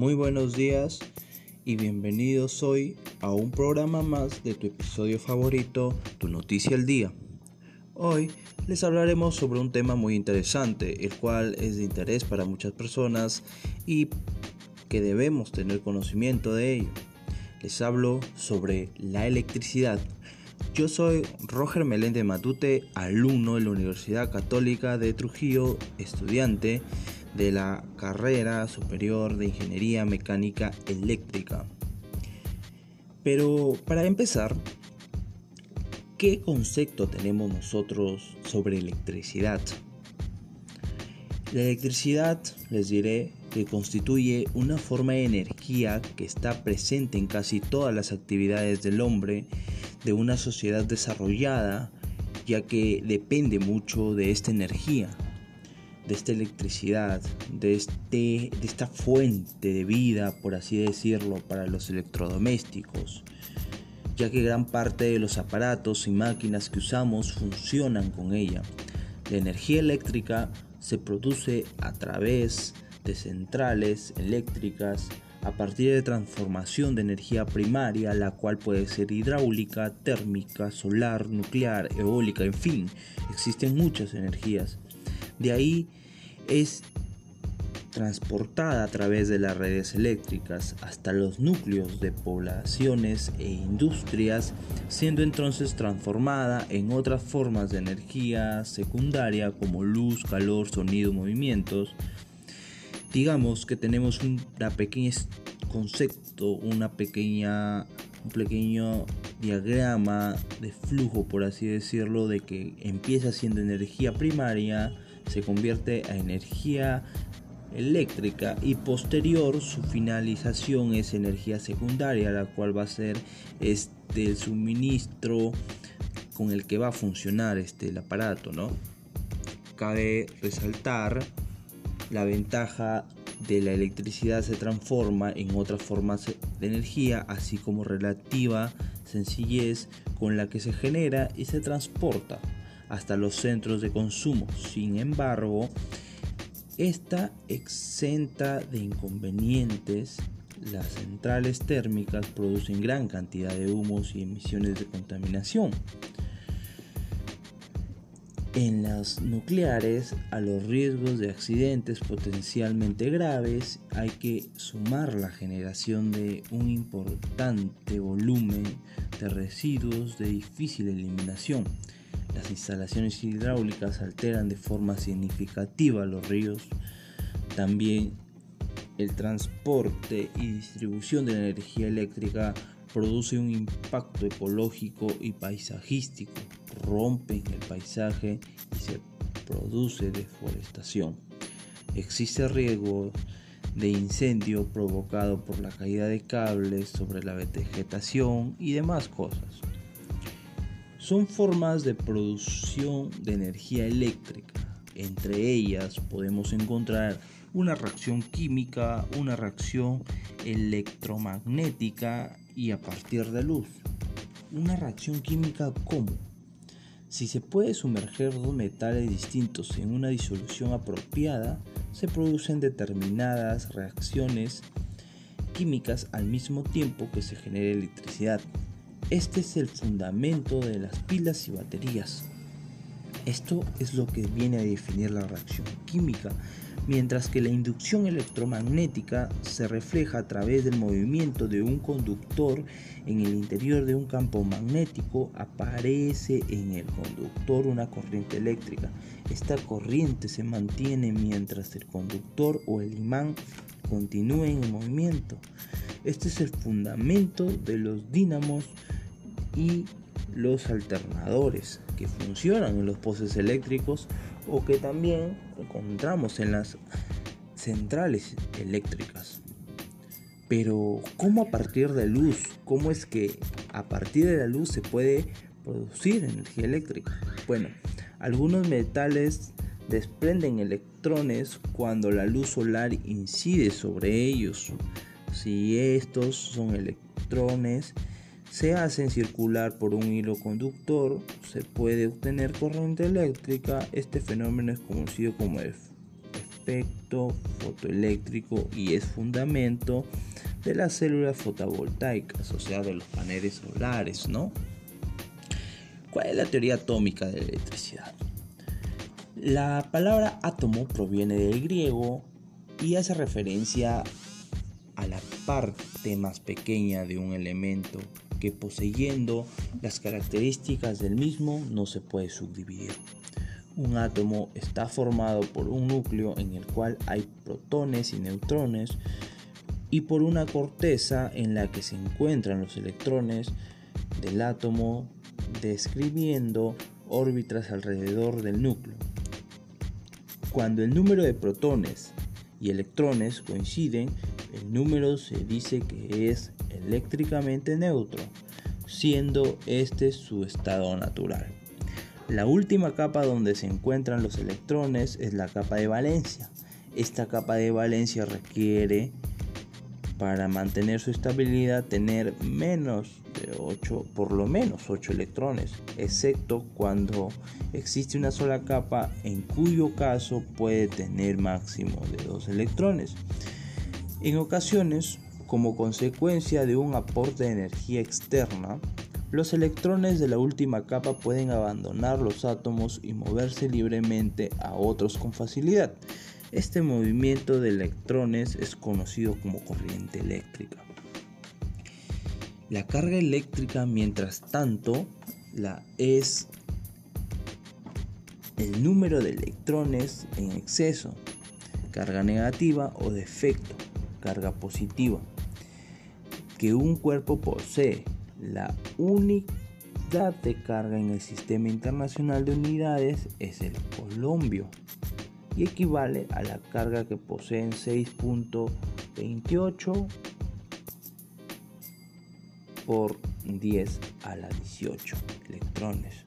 Muy buenos días y bienvenidos hoy a un programa más de tu episodio favorito, Tu Noticia al Día. Hoy les hablaremos sobre un tema muy interesante, el cual es de interés para muchas personas y que debemos tener conocimiento de ello. Les hablo sobre la electricidad. Yo soy Roger Meléndez Matute, alumno de la Universidad Católica de Trujillo, estudiante de la carrera superior de Ingeniería Mecánica Eléctrica. Pero para empezar, ¿qué concepto tenemos nosotros sobre electricidad? La electricidad, les diré, que constituye una forma de energía que está presente en casi todas las actividades del hombre de una sociedad desarrollada, ya que depende mucho de esta energía de esta electricidad, de, este, de esta fuente de vida, por así decirlo, para los electrodomésticos, ya que gran parte de los aparatos y máquinas que usamos funcionan con ella. La energía eléctrica se produce a través de centrales eléctricas a partir de transformación de energía primaria, la cual puede ser hidráulica, térmica, solar, nuclear, eólica, en fin, existen muchas energías. De ahí es transportada a través de las redes eléctricas hasta los núcleos de poblaciones e industrias, siendo entonces transformada en otras formas de energía secundaria como luz, calor, sonido, movimientos. Digamos que tenemos un pequeño concepto, una pequeña, un pequeño diagrama de flujo, por así decirlo, de que empieza siendo energía primaria, se convierte a energía eléctrica y posterior su finalización es energía secundaria la cual va a ser este el suministro con el que va a funcionar este el aparato no cabe resaltar la ventaja de la electricidad se transforma en otras formas de energía así como relativa sencillez con la que se genera y se transporta hasta los centros de consumo. Sin embargo, esta exenta de inconvenientes. Las centrales térmicas producen gran cantidad de humos y emisiones de contaminación. En las nucleares, a los riesgos de accidentes potencialmente graves hay que sumar la generación de un importante volumen de residuos de difícil eliminación las instalaciones hidráulicas alteran de forma significativa los ríos. También el transporte y distribución de la energía eléctrica produce un impacto ecológico y paisajístico, rompen el paisaje y se produce deforestación. Existe riesgo de incendio provocado por la caída de cables sobre la vegetación y demás cosas son formas de producción de energía eléctrica. Entre ellas podemos encontrar una reacción química, una reacción electromagnética y a partir de luz. Una reacción química ¿cómo? Si se puede sumerger dos metales distintos en una disolución apropiada, se producen determinadas reacciones químicas al mismo tiempo que se genera electricidad. Este es el fundamento de las pilas y baterías. Esto es lo que viene a definir la reacción química, mientras que la inducción electromagnética se refleja a través del movimiento de un conductor en el interior de un campo magnético, aparece en el conductor una corriente eléctrica. Esta corriente se mantiene mientras el conductor o el imán continúe en movimiento. Este es el fundamento de los dínamos y los alternadores que funcionan en los postes eléctricos o que también encontramos en las centrales eléctricas. Pero ¿cómo a partir de luz? ¿Cómo es que a partir de la luz se puede producir energía eléctrica? Bueno, algunos metales desprenden electrones cuando la luz solar incide sobre ellos. Si estos son electrones se hacen circular por un hilo conductor, se puede obtener corriente eléctrica. Este fenómeno es conocido como efecto fotoeléctrico y es fundamento de las células fotovoltaicas, o sea, de los paneles solares, ¿no? ¿Cuál es la teoría atómica de la electricidad? La palabra átomo proviene del griego y hace referencia a la parte más pequeña de un elemento que poseyendo las características del mismo no se puede subdividir. Un átomo está formado por un núcleo en el cual hay protones y neutrones y por una corteza en la que se encuentran los electrones del átomo describiendo órbitas alrededor del núcleo. Cuando el número de protones y electrones coinciden, el número se dice que es eléctricamente neutro, siendo este su estado natural. La última capa donde se encuentran los electrones es la capa de valencia. Esta capa de valencia requiere para mantener su estabilidad tener menos 8, por lo menos 8 electrones, excepto cuando existe una sola capa en cuyo caso puede tener máximo de 2 electrones. En ocasiones, como consecuencia de un aporte de energía externa, los electrones de la última capa pueden abandonar los átomos y moverse libremente a otros con facilidad. Este movimiento de electrones es conocido como corriente eléctrica. La carga eléctrica, mientras tanto, la es el número de electrones en exceso, carga negativa o defecto, carga positiva, que un cuerpo posee. La unidad de carga en el Sistema Internacional de Unidades es el colombio y equivale a la carga que poseen 6.28 por 10 a la 18 electrones.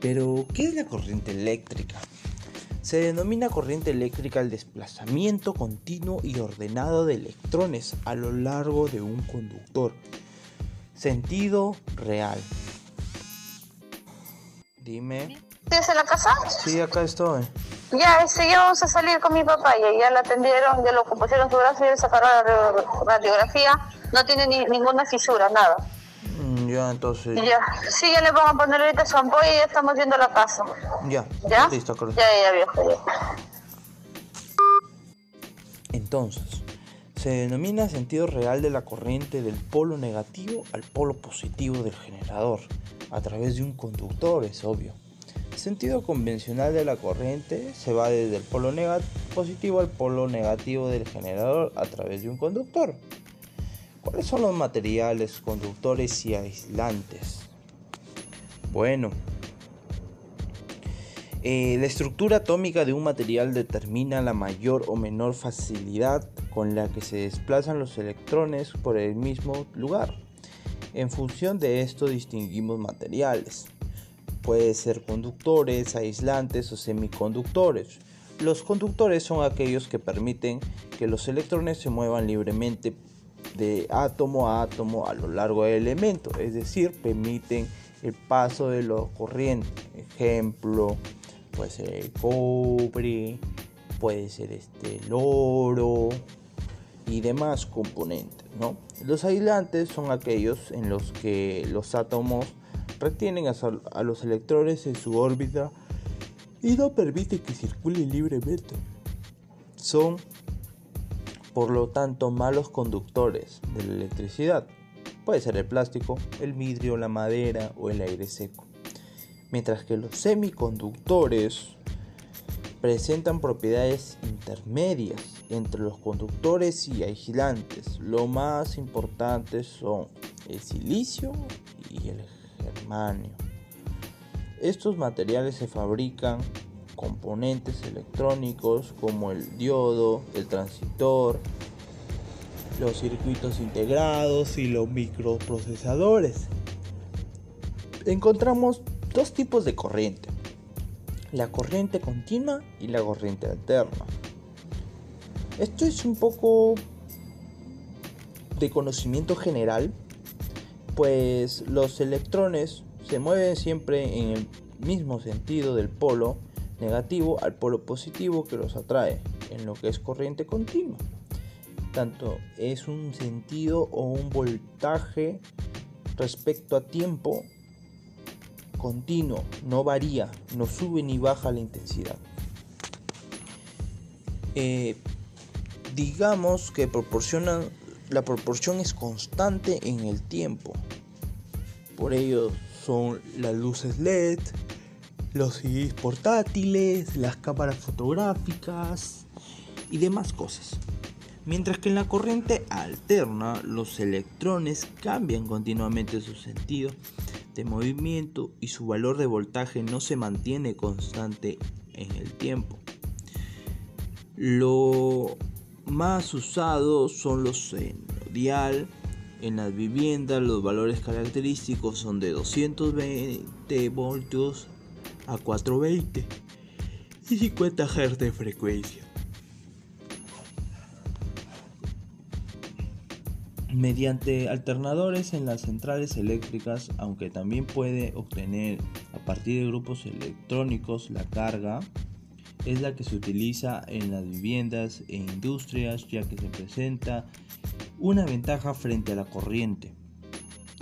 Pero, ¿qué es la corriente eléctrica? Se denomina corriente eléctrica el desplazamiento continuo y ordenado de electrones a lo largo de un conductor. Sentido real. Dime. ¿Estás en la casa? Sí, acá estoy. Ya, sí, ya vamos a salir con mi papá y ya la atendieron, ya lo compusieron su brazo y le sacaron la radiografía. No tiene ni, ninguna fisura, nada. Mm, ya, entonces. Ya, sí, ya le vamos a poner ahorita su y ya estamos yendo a la casa. Ya, ¿Ya? listo, claro. Ya, ya, viejo, ya. Entonces, se denomina sentido real de la corriente del polo negativo al polo positivo del generador, a través de un conductor, es obvio. El sentido convencional de la corriente se va desde el polo positivo al polo negativo del generador a través de un conductor. ¿Cuáles son los materiales conductores y aislantes? Bueno, eh, la estructura atómica de un material determina la mayor o menor facilidad con la que se desplazan los electrones por el mismo lugar. En función de esto distinguimos materiales. Puede ser conductores, aislantes o semiconductores. Los conductores son aquellos que permiten que los electrones se muevan libremente de átomo a átomo a lo largo del elemento, es decir, permiten el paso de los corrientes. Ejemplo, puede ser el cobre, puede ser este, el oro y demás componentes. ¿no? Los aislantes son aquellos en los que los átomos retienen a, los electrones en su órbita y no permiten que circulen libremente. Son, por lo tanto, malos conductores de la electricidad. Puede ser el plástico, el vidrio, la madera o el aire seco. Mientras que los semiconductores presentan propiedades intermedias entre los conductores y aislantes. Lo más importantes son el silicio y el germanio. Estos materiales se fabrican componentes electrónicos como el diodo, el transitor, los circuitos integrados y los microprocesadores. Encontramos dos tipos de corriente, la corriente continua y la corriente alterna. Esto es un poco de conocimiento general, pues los electrones se mueven siempre en el mismo sentido del polo, negativo al polo positivo que los atrae, en lo que es corriente continua. Tanto es un sentido o un voltaje respecto a tiempo continuo, no varía, no sube ni baja la intensidad. Eh, digamos que proporcionan, la proporción es constante en el tiempo. Por ello son las luces LED, los CDs portátiles, las cámaras fotográficas y demás cosas. Mientras que en la corriente alterna los electrones cambian continuamente su sentido de movimiento y su valor de voltaje no se mantiene constante en el tiempo. Lo más usado son los dial. En las viviendas los valores característicos son de 220 voltios a 420 y 50 Hz de frecuencia. Mediante alternadores en las centrales eléctricas, aunque también puede obtener a partir de grupos electrónicos la carga, es la que se utiliza en las viviendas e industrias ya que se presenta una ventaja frente a la corriente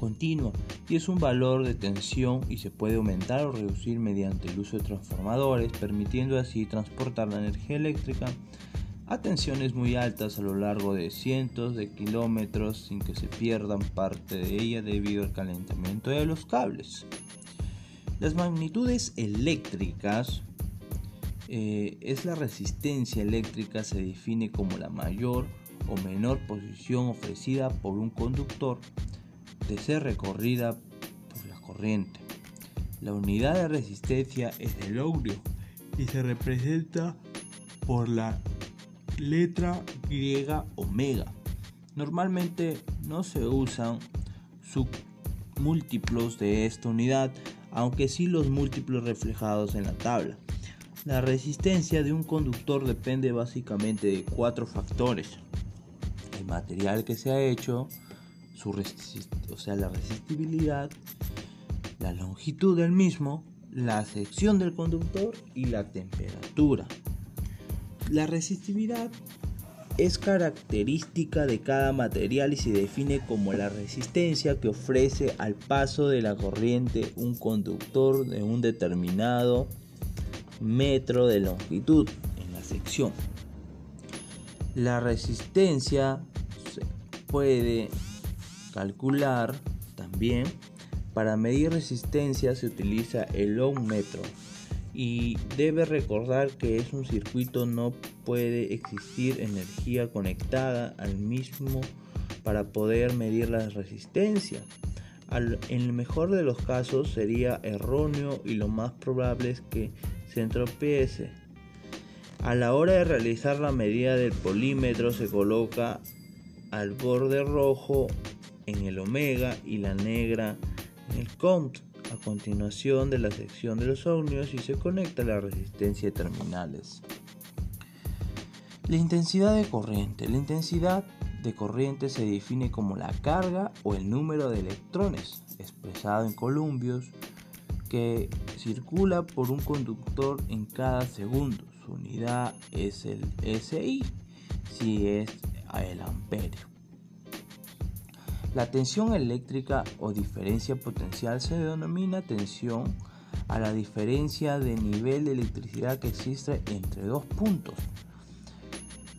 continua y es un valor de tensión y se puede aumentar o reducir mediante el uso de transformadores permitiendo así transportar la energía eléctrica a tensiones muy altas a lo largo de cientos de kilómetros sin que se pierdan parte de ella debido al calentamiento de los cables. Las magnitudes eléctricas eh, es la resistencia eléctrica se define como la mayor o menor posición ofrecida por un conductor de ser recorrida por la corriente. La unidad de resistencia es el ohmio y se representa por la letra griega omega. Normalmente no se usan submúltiplos de esta unidad, aunque sí los múltiplos reflejados en la tabla. La resistencia de un conductor depende básicamente de cuatro factores. El material que se ha hecho, su o sea, la resistibilidad, la longitud del mismo, la sección del conductor y la temperatura. La resistividad es característica de cada material y se define como la resistencia que ofrece al paso de la corriente un conductor de un determinado metro de longitud en la sección. La resistencia se puede calcular también. Para medir resistencia se utiliza el ohmmetro y debe recordar que es un circuito no puede existir energía conectada al mismo para poder medir la resistencia. en el mejor de los casos sería erróneo y lo más probable es que se entropiece. A la hora de realizar la medida del polímetro se coloca al borde rojo en el omega y la negra en el count a continuación de la sección de los ohmios y se conecta la resistencia de terminales. La intensidad de corriente. La intensidad de corriente se define como la carga o el número de electrones expresado en columpios que circula por un conductor en cada segundo. Su unidad es el SI, si es el amperio. La tensión eléctrica o diferencia potencial se denomina tensión a la diferencia de nivel de electricidad que existe entre dos puntos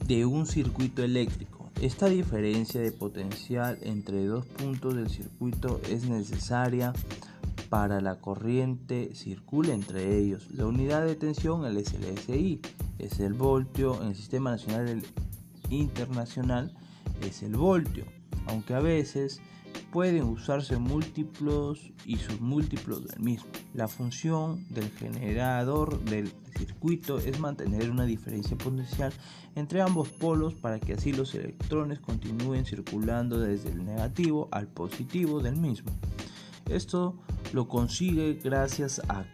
de un circuito eléctrico. Esta diferencia de potencial entre dos puntos del circuito es necesaria para la corriente circule entre ellos. La unidad de tensión, el SLSI, es el voltio. En el Sistema Nacional Internacional es el voltio aunque a veces pueden usarse múltiplos y submúltiplos del mismo. La función del generador del circuito es mantener una diferencia potencial entre ambos polos para que así los electrones continúen circulando desde el negativo al positivo del mismo. Esto lo consigue gracias a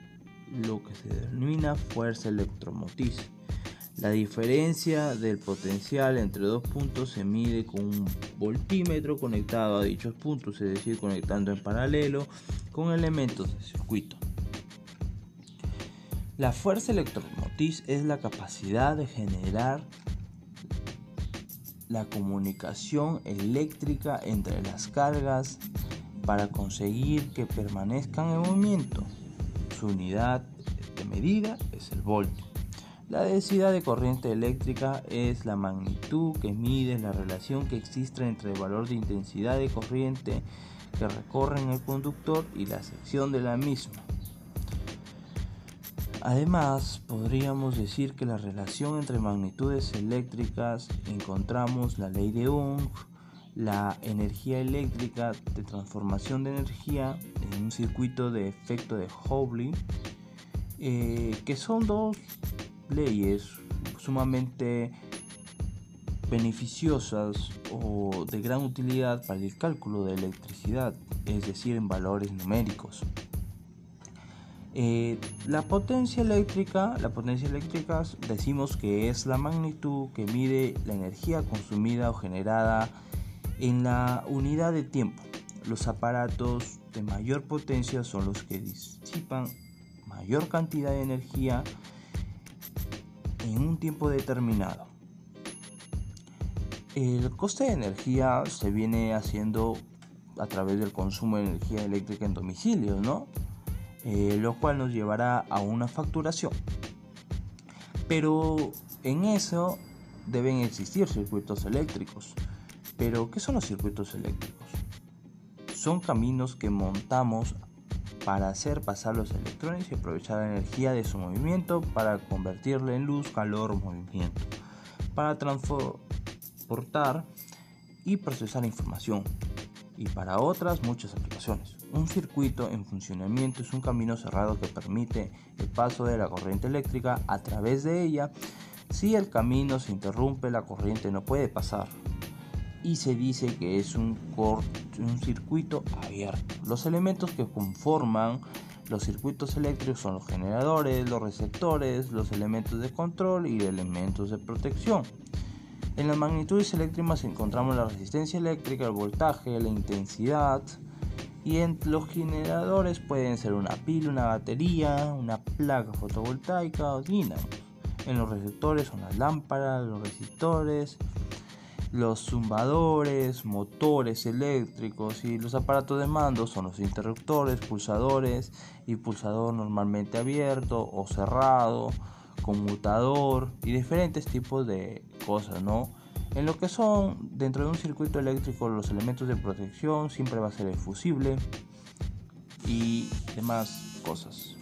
lo que se denomina fuerza electromotriz. La diferencia del potencial entre dos puntos se mide con un voltímetro conectado a dichos puntos, es decir, conectando en paralelo con elementos del circuito. La fuerza electromotriz es la capacidad de generar la comunicación eléctrica entre las cargas para conseguir que permanezcan en movimiento. Su unidad de medida es el voltio. La densidad de corriente eléctrica es la magnitud que mide la relación que existe entre el valor de intensidad de corriente que recorre en el conductor y la sección de la misma. Además, podríamos decir que la relación entre magnitudes eléctricas encontramos la ley de Ohm, la energía eléctrica de transformación de energía en un circuito de efecto de Houbley, eh, que son dos leyes sumamente beneficiosas o de gran utilidad para el cálculo de electricidad, es decir, en valores numéricos. Eh, la potencia eléctrica, la potencia eléctrica decimos que es la magnitud que mide la energía consumida o generada en la unidad de tiempo. Los aparatos de mayor potencia son los que disipan mayor cantidad de energía en un tiempo determinado. El coste de energía se viene haciendo a través del consumo de energía eléctrica en domicilio, ¿no? Eh, lo cual nos llevará a una facturación. Pero en eso deben existir circuitos eléctricos. Pero, ¿qué son los circuitos eléctricos? Son caminos que montamos para hacer pasar los electrones y aprovechar la energía de su movimiento para convertirla en luz, calor o movimiento, para transportar y procesar información y para otras muchas aplicaciones. Un circuito en funcionamiento es un camino cerrado que permite el paso de la corriente eléctrica a través de ella. Si el camino se interrumpe, la corriente no puede pasar y se dice que es un, circuito abierto. Los elementos que conforman los circuitos eléctricos son los generadores, los receptores, los elementos de control y elementos de protección. En las magnitudes eléctricas encontramos la resistencia eléctrica, el voltaje, la intensidad, y en los generadores pueden ser una pila, una batería, una placa fotovoltaica o dínamos. En los receptores son las lámparas, los resistores, los zumbadores, motores eléctricos y los aparatos de mando son los interruptores, pulsadores y pulsador normalmente abierto o cerrado, conmutador y diferentes tipos de cosas, ¿no? En lo que son dentro de un circuito eléctrico los elementos de protección siempre va a ser el fusible y demás cosas.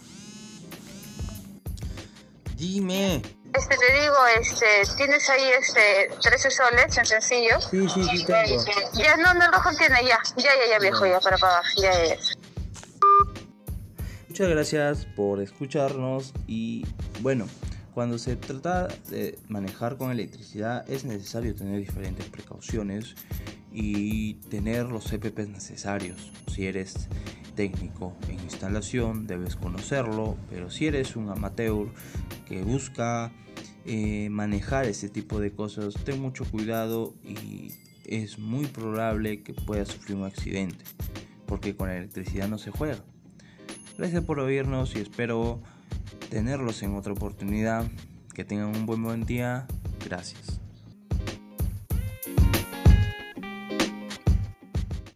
Dime. Este te digo, este, tienes ahí este 13 soles en sencillo. Sí, sí, sí tengo. Ya no, no, el rojo tiene ya. Ya, ya, ya viejo ya para pagar. Ya, ya. Muchas gracias por escucharnos y bueno, cuando se trata de manejar con electricidad es necesario tener diferentes precauciones y tener los CPPs necesarios. Si eres técnico en instalación debes conocerlo, pero si eres un amateur que busca eh, manejar este tipo de cosas, ten mucho cuidado y es muy probable que puedas sufrir un accidente, porque con electricidad no se juega. Gracias por oírnos y espero tenerlos en otra oportunidad. Que tengan un buen buen día. Gracias.